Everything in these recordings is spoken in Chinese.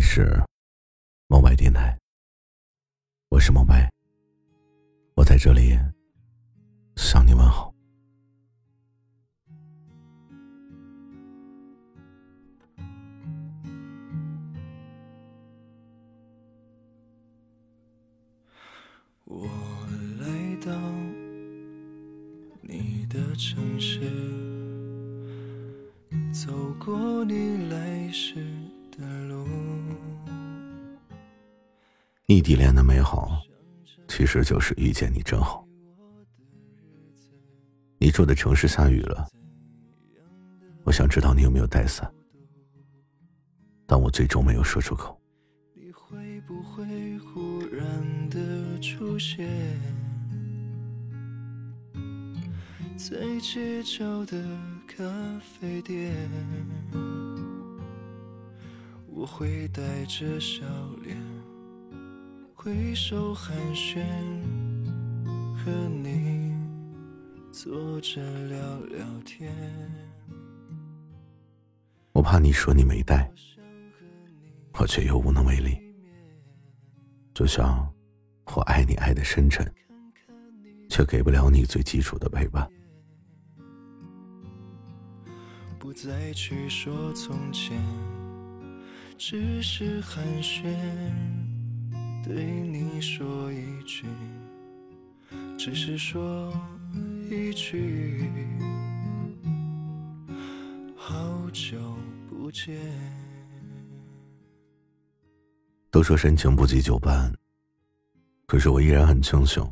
里是梦白电台，我是梦白，我在这里向你问好。我来到你的城市，走过你来时的路。异地恋的美好，其实就是遇见你真好。你住的城市下雨了，我想知道你有没有带伞，但我最终没有说出口。你会不会忽然的出现在街角的咖啡店？我会带着笑脸挥手寒暄，和你坐着聊聊天。我怕你说你没带，我却又无能为力。就像我爱你爱的深沉，却给不了你最基础的陪伴。不再去说从前。只是寒暄，对你说一句，只是说一句，好久不见。都说深情不及久伴，可是我依然很庆幸，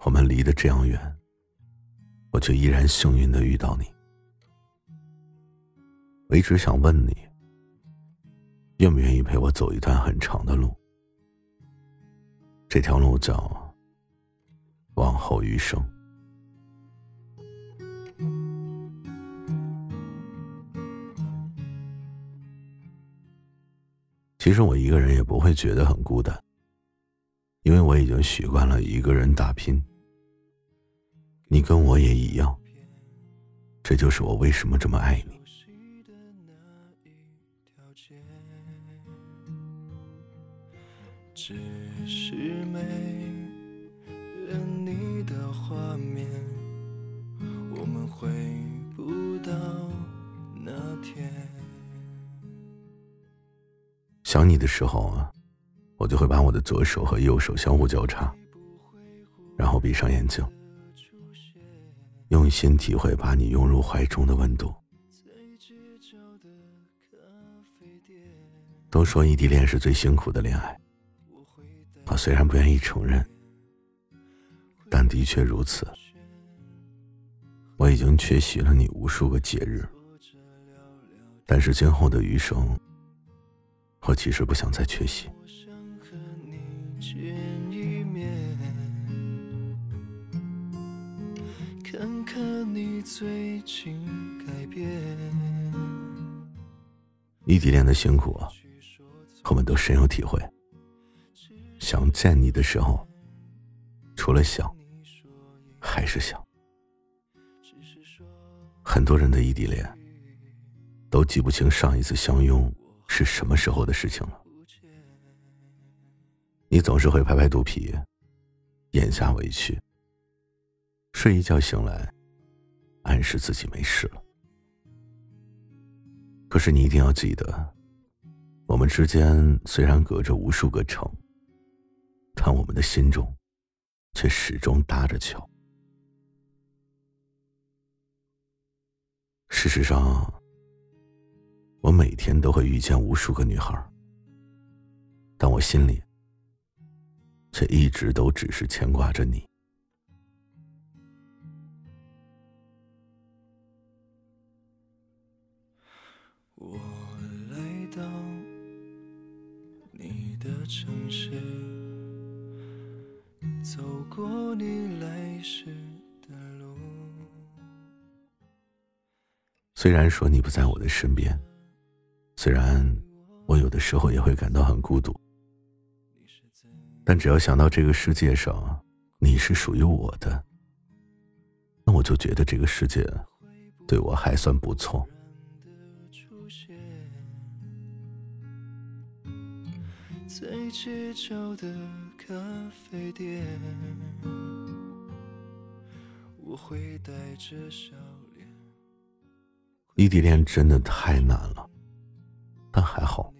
我们离得这样远，我却依然幸运的遇到你。我一直想问你。愿不愿意陪我走一段很长的路？这条路叫往后余生。其实我一个人也不会觉得很孤单，因为我已经习惯了一个人打拼。你跟我也一样，这就是我为什么这么爱你。只是没了你的画面，我们回不到那天。想你的时候啊，我就会把我的左手和右手相互交叉，然后闭上眼睛，用心体会把你拥入怀中的温度。都说异地恋是最辛苦的恋爱。我虽然不愿意承认，但的确如此。我已经缺席了你无数个节日，但是今后的余生，我其实不想再缺席。看看你最近改变。异地恋的辛苦，我们都深有体会。想见你的时候，除了想，还是想。很多人的异地恋，都记不清上一次相拥是什么时候的事情了。你总是会拍拍肚皮，咽下委屈，睡一觉醒来，暗示自己没事了。可是你一定要记得，我们之间虽然隔着无数个城。但我们的心中，却始终搭着桥。事实上，我每天都会遇见无数个女孩，但我心里，却一直都只是牵挂着你。我城市。走过你来时的路。虽然说你不在我的身边，虽然我有的时候也会感到很孤独，但只要想到这个世界上你是属于我的，那我就觉得这个世界对我还算不错。在街角的咖啡店，我会带着笑脸。异地恋真的太难了，但还好，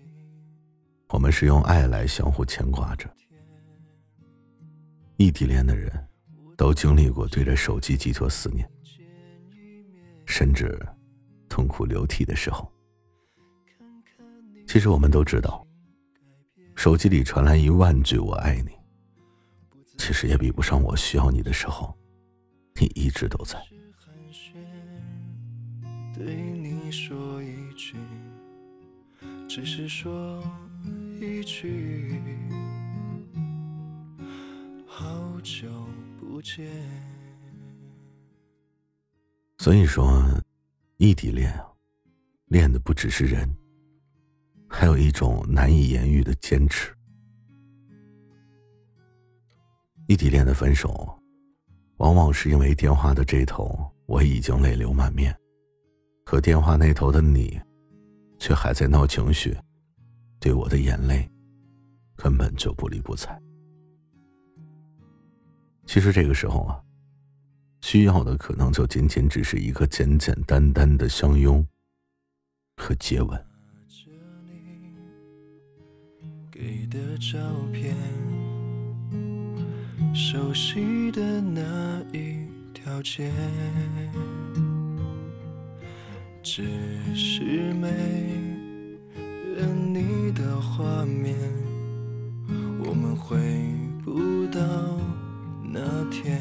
我们是用爱来相互牵挂着。异地恋的人，都经历过对着手机寄托思念，甚至痛哭流涕的时候。其实我们都知道。手机里传来一万句“我爱你”，其实也比不上我需要你的时候，你一直都在。对你说一句，只是说一句，好久不见。所以说，异地恋啊，恋的不只是人。还有一种难以言喻的坚持。异地恋的分手，往往是因为电话的这头我已经泪流满面，可电话那头的你，却还在闹情绪，对我的眼泪，根本就不理不睬。其实这个时候啊，需要的可能就仅仅只是一个简简单单的相拥和接吻。给的照片，熟悉的那一条街，只是没了你的画面，我们回不到那天。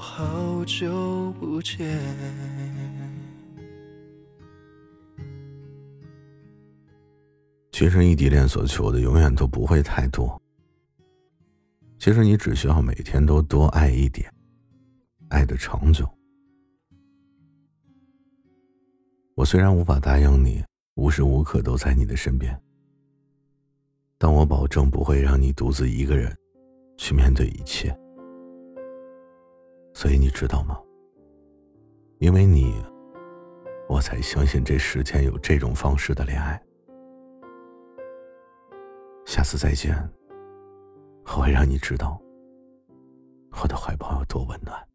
好久不见。其实异地恋所求的永远都不会太多。其实你只需要每天都多爱一点，爱的长久。我虽然无法答应你无时无刻都在你的身边，但我保证不会让你独自一个人去面对一切。所以你知道吗？因为你，我才相信这世间有这种方式的恋爱。下次再见，我会让你知道我的怀抱有多温暖。